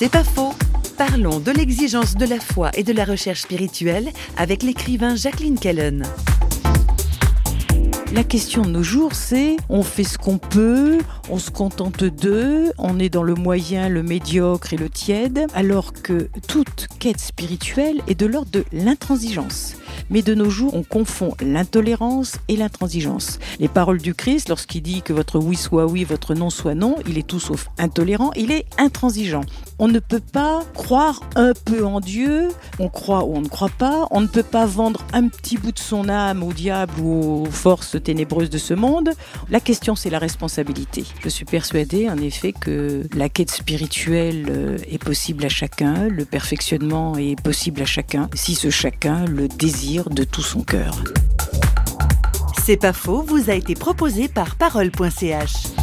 C'est pas faux. Parlons de l'exigence de la foi et de la recherche spirituelle avec l'écrivain Jacqueline Kellen. La question de nos jours, c'est on fait ce qu'on peut, on se contente d'eux, on est dans le moyen, le médiocre et le tiède, alors que toute quête spirituelle est de l'ordre de l'intransigeance. Mais de nos jours, on confond l'intolérance et l'intransigeance. Les paroles du Christ, lorsqu'il dit que votre oui soit oui, votre non soit non, il est tout sauf intolérant, il est intransigeant. On ne peut pas croire un peu en Dieu, on croit ou on ne croit pas, on ne peut pas vendre un petit bout de son âme au diable ou aux forces ténébreuses de ce monde. La question, c'est la responsabilité. Je suis persuadée, en effet, que la quête spirituelle euh, est possible à chacun, le perfectionnement est possible à chacun, si ce chacun le désire de tout son cœur. C'est pas faux, vous a été proposé par parole.ch.